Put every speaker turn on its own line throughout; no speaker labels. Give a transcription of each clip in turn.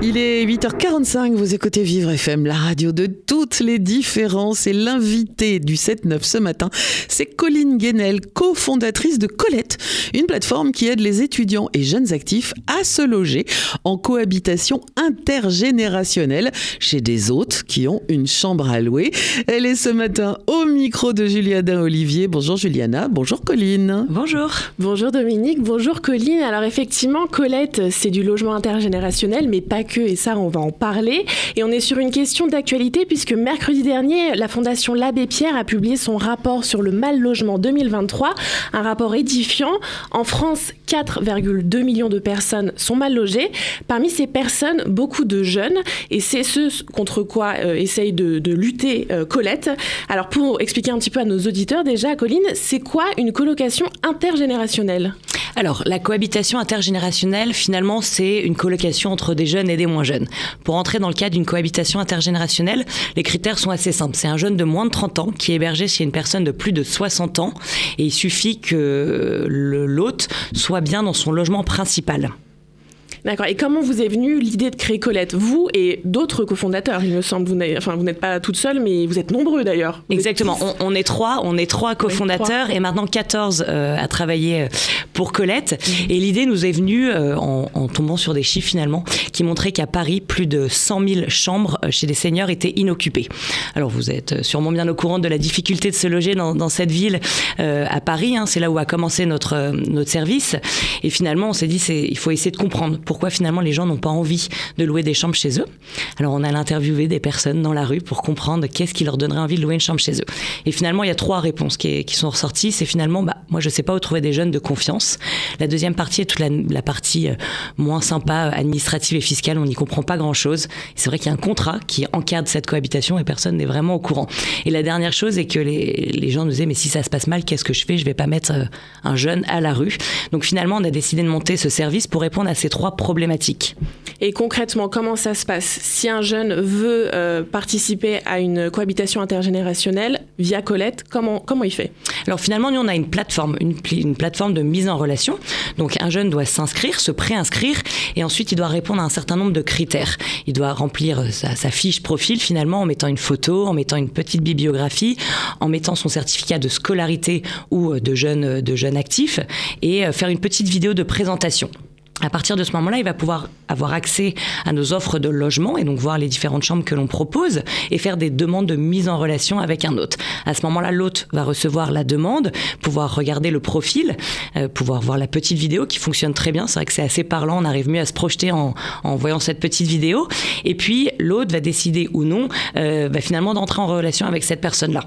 Il est 8h45, vous écoutez Vivre FM, la radio de toutes les différences. Et l'invité du 7-9 ce matin, c'est Colline Guenel, cofondatrice de Colette, une plateforme qui aide les étudiants et jeunes actifs à se loger en cohabitation intergénérationnelle chez des hôtes qui ont une chambre à louer. Elle est ce matin au micro de Juliana Olivier. Bonjour Juliana, bonjour Colline.
Bonjour. Bonjour Dominique, bonjour Colline. Alors effectivement, Colette, c'est du logement intergénérationnel, mais pas et ça, on va en parler. Et on est sur une question d'actualité, puisque mercredi dernier, la Fondation L'Abbé Pierre a publié son rapport sur le mal logement 2023, un rapport édifiant. En France, 4,2 millions de personnes sont mal logées. Parmi ces personnes, beaucoup de jeunes, et c'est ce contre quoi euh, essaye de, de lutter euh, Colette. Alors pour expliquer un petit peu à nos auditeurs déjà, Colline, c'est quoi une colocation intergénérationnelle?
Alors, la cohabitation intergénérationnelle, finalement, c'est une colocation entre des jeunes et moins jeunes. Pour entrer dans le cadre d'une cohabitation intergénérationnelle, les critères sont assez simples. C'est un jeune de moins de 30 ans qui est hébergé chez une personne de plus de 60 ans et il suffit que l'hôte soit bien dans son logement principal.
D'accord. Et comment vous est venue l'idée de créer Colette? Vous et d'autres cofondateurs, il me semble. Vous n'êtes enfin, pas toute seule, mais vous êtes nombreux d'ailleurs.
Exactement. On, est trois, on est trois cofondateurs et maintenant 14 euh, à travailler euh, pour Colette. Mhm. Et l'idée nous est venue euh, en, tombant sur des chiffres finalement qui montraient qu'à Paris, plus de 100 000 chambres chez les seniors étaient inoccupées. Alors vous êtes sûrement bien au courant de la difficulté de se loger dans, cette ville à Paris. Hein. c'est là où a commencé notre, notre service. Et finalement, on s'est dit, il faut essayer de comprendre pourquoi finalement les gens n'ont pas envie de louer des chambres chez eux. Alors on a interviewé des personnes dans la rue pour comprendre qu'est-ce qui leur donnerait envie de louer une chambre chez eux. Et finalement, il y a trois réponses qui, sont ressorties. C'est finalement, bah, moi je sais pas où trouver des jeunes de confiance. La deuxième partie est toute la, partie euh, moins sympa, administrative et fiscale. On n'y comprend pas grand-chose. C'est vrai qu'il y a un contrat qui encadre cette cohabitation et personne n'est vraiment au courant. Et la dernière chose est que les, gens nous disaient, mais si ça se passe mal, qu'est-ce que je fais? Je vais pas mettre euh, un jeune à la rue. Donc finalement, on a décidé de monter ce service pour répondre à ces trois
Et concrètement, comment ça se passe Si un jeune veut euh, participer à une cohabitation intergénérationnelle via Colette, comment, comment il fait?
Alors finalement, nous, on a une plateforme, une, une, plateforme de mise en relation. Donc un jeune doit s'inscrire, se préinscrire, et ensuite il doit répondre à un certain nombre de critères. Il doit remplir euh, sa, sa fiche profil finalement en mettant une photo, en mettant une petite bibliographie, en mettant son certificat de scolarité ou euh, de jeune, de jeune actif, et faire une petite vidéo de présentation à partir de ce moment-là, il va pouvoir avoir accès à nos offres de logement et donc voir les différentes chambres que l'on propose et faire des demandes de mise en relation avec un hôte. À ce moment-là, l'hôte va recevoir la demande, pouvoir regarder le profil, euh, pouvoir voir la petite vidéo qui fonctionne très bien. C'est vrai que c'est assez parlant, on arrive mieux à se projeter en, en voyant cette petite vidéo. Et puis, l'hôte va décider ou non euh, bah, finalement d'entrer en relation avec cette personne-là.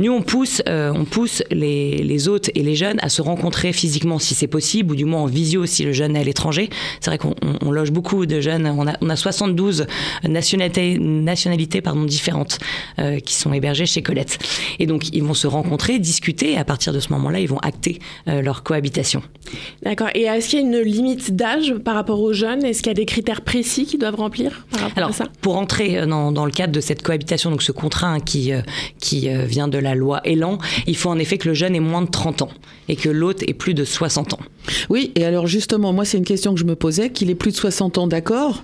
Nous, on pousse, euh, on pousse les, les, hôtes et les jeunes à se rencontrer physiquement si c'est possible, ou du moins en visio si le jeune est à l'étranger. C'est vrai qu'on on loge beaucoup de jeunes. On a, on a 72 nationalités, nationalités pardon, différentes euh, qui sont hébergées chez Colette. Et donc, ils vont se rencontrer, discuter, et à partir de ce moment-là, ils vont acter euh, leur cohabitation.
D'accord. Et est-ce qu'il y a une limite d'âge par rapport aux jeunes? Est-ce qu'il y a des critères précis qu'ils doivent remplir par rapport
Alors,
à ça?
Pour entrer dans, dans, le cadre de cette cohabitation, donc ce contrat hein, qui, qui vient de la la loi Elan, il faut en effet que le jeune ait moins de 30 ans et que l'autre ait plus de 60 ans.
Oui, et alors justement, moi c'est une question que je me posais, qu'il ait plus de 60 ans, d'accord?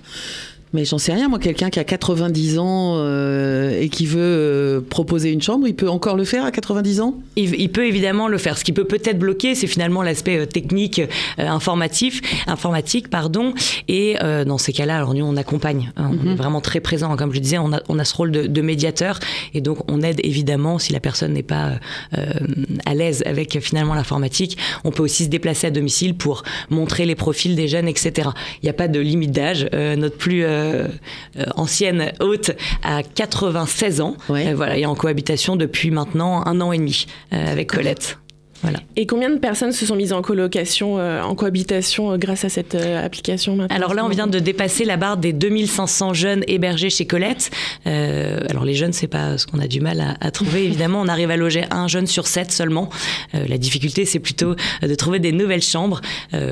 Mais j'en sais rien, moi, quelqu'un qui a 90 ans euh, et qui veut euh, proposer une chambre, il peut encore le faire à 90 ans?
Il, peut évidemment le faire. Ce qui peut peut-être bloquer, c'est finalement l'aspect euh, technique, informatif, informatique, pardon. Et dans ces cas-là, alors nous, on accompagne. Hein. on est mhm. vraiment très présent. Comme je disais, on a, on a ce rôle de, de, médiateur et donc on aide évidemment si la personne n'est pas à l'aise avec finalement l'informatique. On peut aussi se déplacer à domicile pour montrer les profils des jeunes, etc. Il n'y a pas de limite d'âge. notre plus euh, ancienne hôte à 96 ans. Euh, voilà, et en cohabitation depuis maintenant un an et demi euh, avec Colette.
Et combien de personnes se sont mises en colocation, euh, en cohabitation euh, grâce à cette euh, application
Alors là, on vient de dépasser la barre des 2500 jeunes hébergés chez Colette. alors les jeunes, c'est pas ce qu'on a du mal à, trouver. Évidemment, on arrive à loger un jeune sur sept seulement. la difficulté, c'est plutôt de trouver des nouvelles chambres.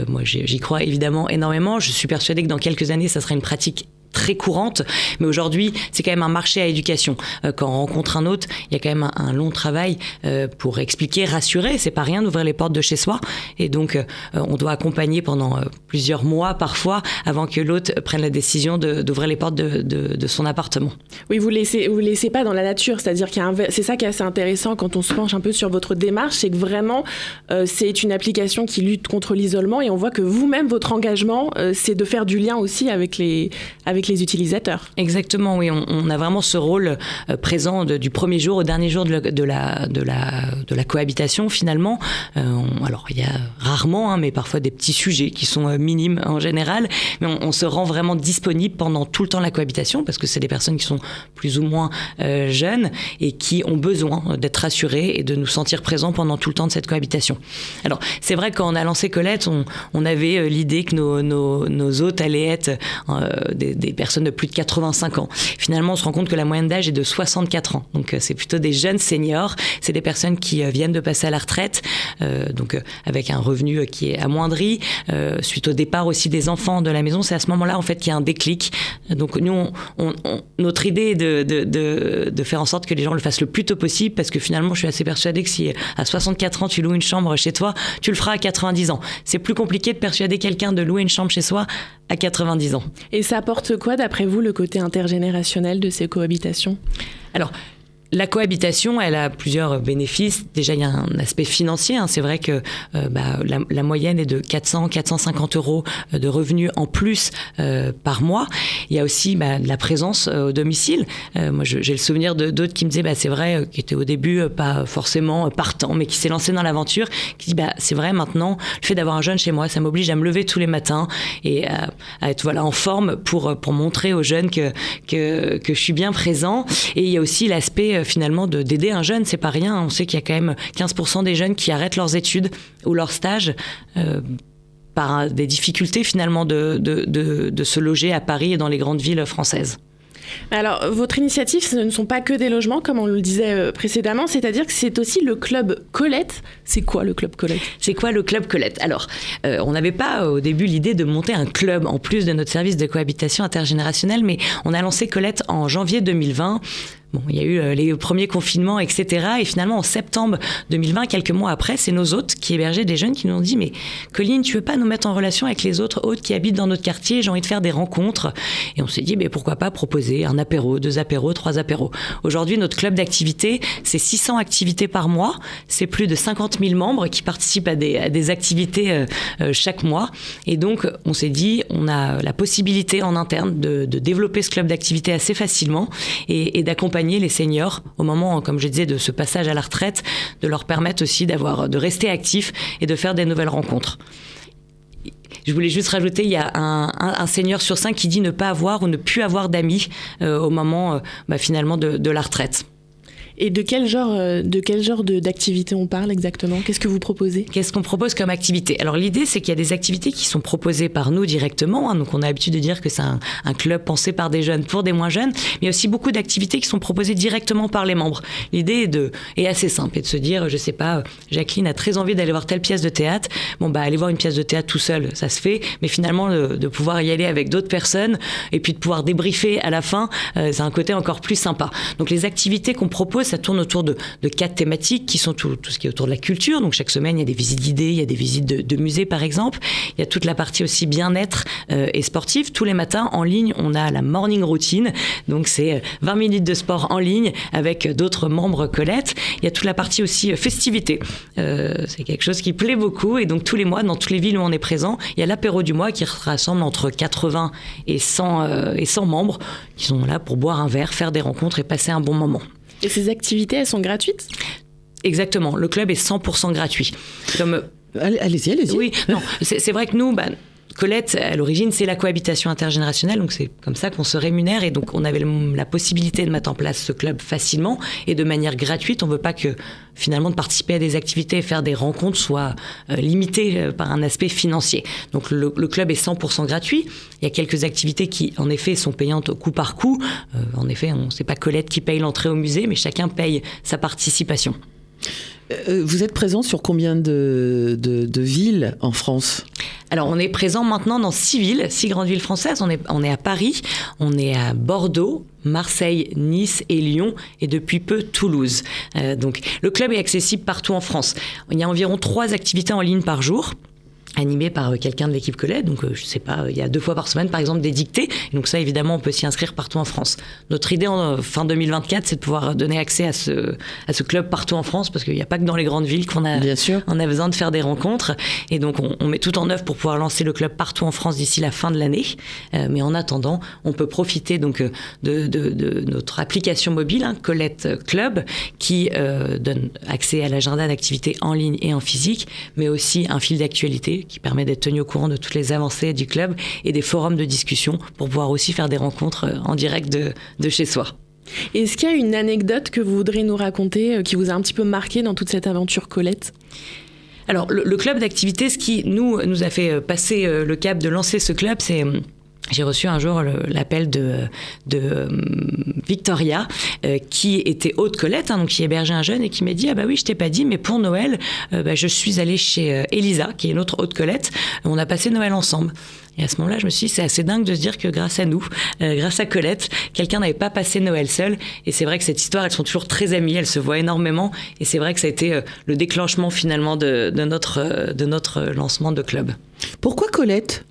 moi, j'y crois évidemment énormément. Je suis persuadée que dans quelques années, ça sera une pratique très courante, mais aujourd'hui, c'est quand même un marché à éducation. Euh, quand on rencontre un autre, il y a quand même un, long travail euh, pour expliquer, rassurer. C'est pas rien d'ouvrir les portes de chez soi, et donc euh, on doit accompagner pendant plusieurs mois parfois avant que l'autre prenne la décision d'ouvrir les portes de, son appartement.
Oui, vous laissez vous laissez pas dans la nature, c'est-à-dire qu'il c'est ça qui est assez intéressant quand on se penche un peu sur votre démarche, c'est que vraiment c'est une application qui lutte contre l'isolement, et on voit que vous-même votre engagement, c'est de faire du lien aussi avec les avec les utilisateurs.
Exactement, oui. On, a vraiment ce rôle euh, présent du premier jour au dernier jour de, la, cohabitation, finalement. Euh, alors, il y a rarement, hein, mais parfois des petits sujets qui sont euh, minimes en général, mais on, se rend vraiment disponible pendant tout le temps la cohabitation parce que c'est des personnes qui sont plus ou moins jeunes et qui ont besoin d'être rassurées et de nous sentir présents pendant tout le temps de cette cohabitation. Alors, c'est vrai quand on a lancé Colette, on, avait l'idée que nos, hôtes allaient être des personnes de plus de 85 ans. Finalement, on se rend compte que la moyenne d'âge est de 64 ans. Donc, euh, c'est plutôt des jeunes seniors. C'est des personnes qui euh, viennent de passer à la retraite, euh, donc avec un revenu qui est amoindri, suite au départ aussi des enfants de la maison. C'est à ce moment-là, en fait, qu'il y a un déclic. Donc, nous, notre idée est de, de, de, faire en sorte que les gens le fassent le plus tôt possible, parce que finalement, je suis assez persuadée que si à 64 ans, tu loues une chambre chez toi, tu le feras à 90 ans. C'est plus compliqué de persuader quelqu'un de louer une chambre chez soi à 90 ans.
Et ça apporte quoi, d'après vous, le côté intergénérationnel de ces cohabitations?
Alors, la cohabitation, elle a plusieurs bénéfices. Déjà, il y a un aspect financier. Hein. C'est vrai que euh, bah, la, moyenne est de 400, 450 euros euh, de revenus en plus euh, par mois. Il y a aussi bah, la présence au domicile. moi, j'ai le souvenir de d'autres qui me disaient, bah, c'est vrai, qui étaient au début pas forcément partants, mais qui s'est lancé dans l'aventure, qui dit, c'est vrai, maintenant, le fait d'avoir un jeune chez moi, ça m'oblige à me lever tous les matins et à, être voilà en forme pour pour montrer aux jeunes que que, que je suis bien présent. Et il y a aussi l'aspect finalement d'aider un jeune, c'est pas rien. On sait qu'il y a quand même 15% des jeunes qui arrêtent leurs études ou leurs stages. Euh, par des difficultés finalement de, de, se loger à Paris et dans les grandes villes françaises.
Alors, votre initiative, ce ne sont pas que des logements, comme on le disait euh, précédemment, c'est-à-dire que c'est aussi le club Colette. C'est quoi le club Colette?
C'est quoi le club Colette? Alors, euh, on n'avait pas au début l'idée de monter un club en plus de notre service de cohabitation intergénérationnelle, mais on a lancé Colette en janvier 2020 Bon, il y a eu euh, les premiers confinements, etc. Et finalement, en septembre 2020, quelques mois après, c'est nos hôtes qui hébergeaient des jeunes qui nous ont dit, mais Colline, tu veux pas nous mettre en relation avec les autres hôtes qui habitent dans notre quartier? J'ai envie de faire des rencontres. Et on s'est dit, mais pourquoi pas proposer un apéro, deux apéros, trois apéros. Aujourd'hui, notre club d'activité, c'est 600 activités par mois. C'est plus de 50 000 membres qui participent à des, activités euh, euh, chaque mois. Et donc, on s'est dit, on a la possibilité en interne de, développer ce club d'activité assez facilement et d'accompagner les seniors au moment, comme je disais, de ce passage à la retraite, de leur permettre aussi d'avoir, de rester actifs et de faire des nouvelles rencontres. Je voulais juste rajouter, il y a un, senior sur cinq qui dit ne pas avoir ou ne plus avoir d'amis euh, au moment euh, bah, finalement de la retraite.
Et de quel genre, euh, de quel genre d'activité on parle exactement? Qu'est-ce que vous proposez?
Qu'est-ce qu'on propose comme activité? Alors l'idée, c'est qu'il y a des activités qui sont proposées par nous directement. Hein. donc on a l'habitude de dire que c'est un, club pensé par des jeunes pour des moins jeunes, mais il y a aussi beaucoup d'activités qui sont proposées directement par les membres. L'idée est, de, est assez simple, et de se dire, je sais pas, Jacqueline a très envie d'aller voir telle pièce de théâtre. Bon bah aller voir une pièce de théâtre tout seul, ça se fait, mais finalement de, pouvoir y aller avec d'autres personnes et puis de pouvoir débriefer à la fin, euh, c'est un côté encore plus sympa. Donc les activités qu'on propose ça tourne autour de, quatre thématiques qui sont tout, ce qui est autour de la culture. Donc chaque semaine, il y a des visites guidées, il y a des visites de, musées par exemple. Il y a toute la partie aussi bien-être euh, et sportive. Tous les matins en ligne, on a la morning routine. Donc c'est 20 euh, minutes de sport en ligne avec d'autres membres Colette. Il y a toute la partie aussi euh, festivité. c'est quelque chose qui plaît beaucoup. Et donc tous les mois, dans toutes les villes où on est présent, il y a l'apéro du mois qui rassemble entre 80 et 100, et 100 membres qui sont là pour boire un verre, faire des rencontres et passer un bon moment.
Et ces activités, elles sont gratuites?
Exactement. Le club est 100% gratuit.
Comme... Allez-y, allez-y.
Oui, non, c'est vrai que nous, bah, Colette, à l'origine, c'est la cohabitation intergénérationnelle, donc c'est comme ça qu'on se rémunère et donc on avait la possibilité de mettre en place ce club facilement et de manière gratuite. On veut pas que finalement de participer à des activités et faire des rencontres soit euh, limité euh, par un aspect financier. Donc le, club est 100% gratuit. Il y a quelques activités qui, en effet, sont payantes coup par coup. Euh, en effet, on sait pas Colette qui paye l'entrée au musée, mais chacun paye sa participation.
Euh, vous êtes présent sur combien de, villes en France?
Alors, on est présent maintenant dans six villes, six grandes villes françaises. On est, on est à Paris, on est à Bordeaux, Marseille, Nice et Lyon, et depuis peu Toulouse. Euh, donc, le club est accessible partout en France. Il y a environ trois activités en ligne par jour animé par euh, quelqu'un de l'équipe Colette. Donc, euh, je sais pas, il y a deux fois par semaine, par exemple, des dictées. Donc ça, évidemment, on peut s'y inscrire partout en France. Notre idée en euh, fin 2024, c'est de pouvoir donner accès à ce, à ce club partout en France, parce qu'il n'y a pas que dans les grandes villes qu'on a,
Bien sûr.
on a besoin de faire des rencontres. Et donc, on, on, met tout en œuvre pour pouvoir lancer le club partout en France d'ici la fin de l'année. Euh, mais en attendant, on peut profiter donc de, de, de notre application mobile, hein, Colette Club, qui euh, donne accès à l'agenda d'activités en ligne et en physique, mais aussi un fil d'actualité qui permet d'être tenu au courant de toutes les avancées du club et des forums de discussion pour pouvoir aussi faire des rencontres euh, en direct de, de chez soi.
Est-ce qu'il y a une anecdote que vous voudriez nous raconter euh, qui vous a un petit peu marqué dans toute cette aventure Colette?
Alors, le, le club d'activité, ce qui nous, nous a fait euh, passer le cap de lancer ce club, c'est j'ai reçu un jour l'appel de, euh, Victoria, euh, qui était haute Colette, hein, donc qui hébergeait un jeune, et qui m'a dit Ah bah oui, je t'ai pas dit, mais pour Noël, euh, bah, je suis allée chez Elisa, qui est une autre haute Colette. On a passé Noël ensemble. Et à ce moment-là, je me suis dit, c'est assez dingue de se dire que grâce à nous, grâce à Colette, quelqu'un n'avait pas passé Noël seul. Et c'est vrai que cette histoire, elles sont toujours très amies, elles se voient énormément. Et c'est vrai que ça a été le déclenchement finalement de, notre, de notre lancement de club.
Pourquoi Colette?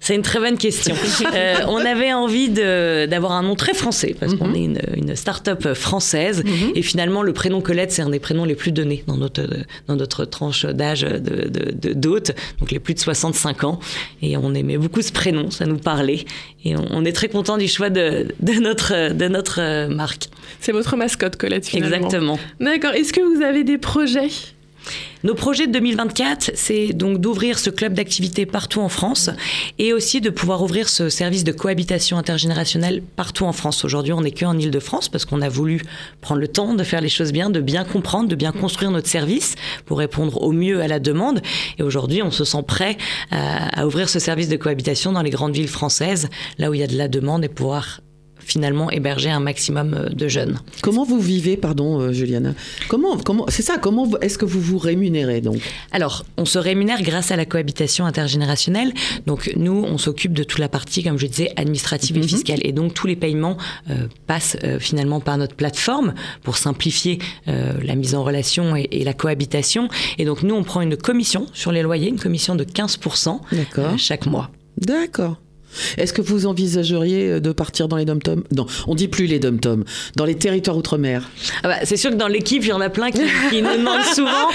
C'est une très bonne question. euh, on avait envie d'avoir un nom très français parce qu'on mhm. est une, une start-up française mm -hmm. et finalement le prénom Colette c'est un des prénoms les plus donnés dans notre dans notre tranche d'âge de d'hôtes, donc les plus de 65 ans et on aimait beaucoup ce prénom, ça nous parlait et on, on est très content du choix de, de notre de notre marque.
C'est votre mascotte Colette finalement.
Exactement.
D'accord. Est-ce que vous avez des projets?
Nos projets de 2024, c'est donc d'ouvrir ce club d'activité partout en France et aussi de pouvoir ouvrir ce service de cohabitation intergénérationnelle partout en France. Aujourd'hui, on n'est qu'en Ile-de-France parce qu'on a voulu prendre le temps de faire les choses bien, de bien comprendre, de bien construire notre service pour répondre au mieux à la demande. Et aujourd'hui, on se sent prêt à, à ouvrir ce service de cohabitation dans les grandes villes françaises, là où il y a de la demande et pouvoir finalement héberger un maximum euh, de jeunes.
Comment vous vivez, pardon, euh, Juliana? Comment, comment, c'est ça Comment est-ce que vous vous rémunérez donc?
Alors, on se rémunère grâce à la cohabitation intergénérationnelle. Donc, nous, on s'occupe de toute la partie, comme je disais, administrative et mm -hmm. fiscale. Et donc, tous les paiements euh, passent euh, finalement par notre plateforme pour simplifier euh, la mise en relation et, et, la cohabitation. Et donc, nous, on prend une commission sur les loyers, une commission de 15% chaque mois.
D'accord. Est-ce que vous envisageriez de partir dans les dom-toms Non, on dit plus les dom-toms, dans les territoires outre-mer?
Ah bah, c'est sûr que dans l'équipe, il y en a plein qui, qui nous demandent souvent.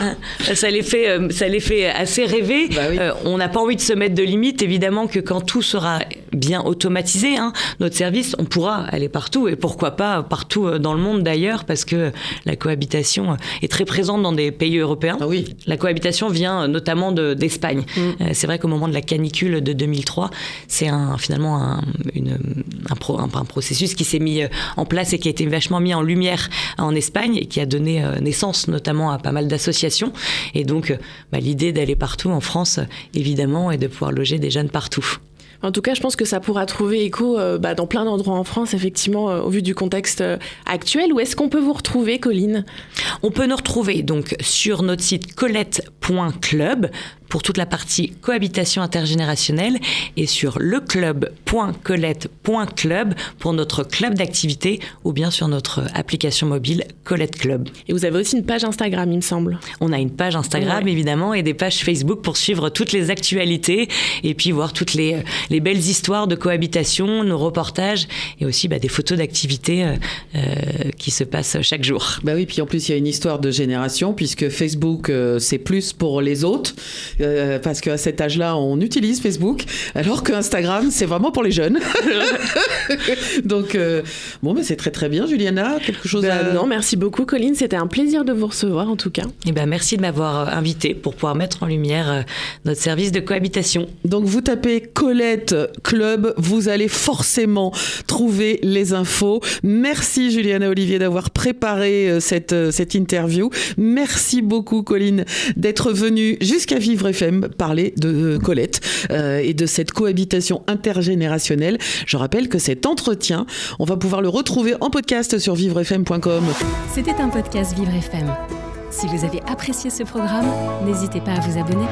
ça, les fait, ça les fait assez rêver. Bah oui. euh, on n'a pas envie de se mettre de limites. Évidemment que quand tout sera bien automatisé, hein, notre service, on pourra aller partout et pourquoi pas partout dans le monde d'ailleurs, parce que la cohabitation est très présente dans des pays européens.
Ah oui.
La cohabitation vient notamment d'Espagne. De, mm. euh, c'est vrai qu'au moment de la canicule de 2003, c'est un, finalement un, une, un, pro, un, un, processus qui s'est mis en place et qui a été vachement mis en lumière en Espagne et qui a donné naissance notamment à pas mal d'associations. Et donc, bah, l'idée d'aller partout en France, évidemment, est de pouvoir loger des jeunes partout.
En tout cas, je pense que ça pourra trouver écho euh, bah, dans plein d'endroits en France, effectivement, euh, au vu du contexte euh, actuel. Où est-ce qu'on peut vous retrouver, Colline?
On peut nous retrouver donc sur notre site colette.club pour toute la partie cohabitation intergénérationnelle et sur leclub.colette.club pour notre club d'activité ou bien sur notre application mobile Colette Club.
Et vous avez aussi une page Instagram, il me semble.
On a une page Instagram ouais. évidemment et des pages Facebook pour suivre toutes les actualités et puis voir toutes les, les belles histoires de cohabitation, nos reportages et aussi bah, des photos d'activités euh, euh, qui se passent chaque jour.
Bah oui, puis en plus il y a une histoire de génération puisque Facebook euh, c'est plus pour les autres euh, parce qu'à cet âge-là, on utilise Facebook, alors que Instagram, c'est vraiment pour les jeunes. Donc, euh, bon, mais c'est très très bien, Juliana. Quelque chose
ben,
à...
Non, merci beaucoup, Colline. C'était un plaisir de vous recevoir, en tout cas.
Et ben, merci de m'avoir invité pour pouvoir mettre en lumière notre service de cohabitation.
Donc, vous tapez Colette Club, vous allez forcément trouver les infos. Merci, Juliana Olivier, d'avoir préparé cette, cette interview. Merci beaucoup, Colline, d'être venue jusqu'à Vivre FM parler de Colette euh, et de cette cohabitation intergénérationnelle. Je rappelle que cet entretien, on va pouvoir le retrouver en podcast sur vivrefm.com.
C'était un podcast Vivre FM. Si vous avez apprécié ce programme, n'hésitez pas à vous abonner.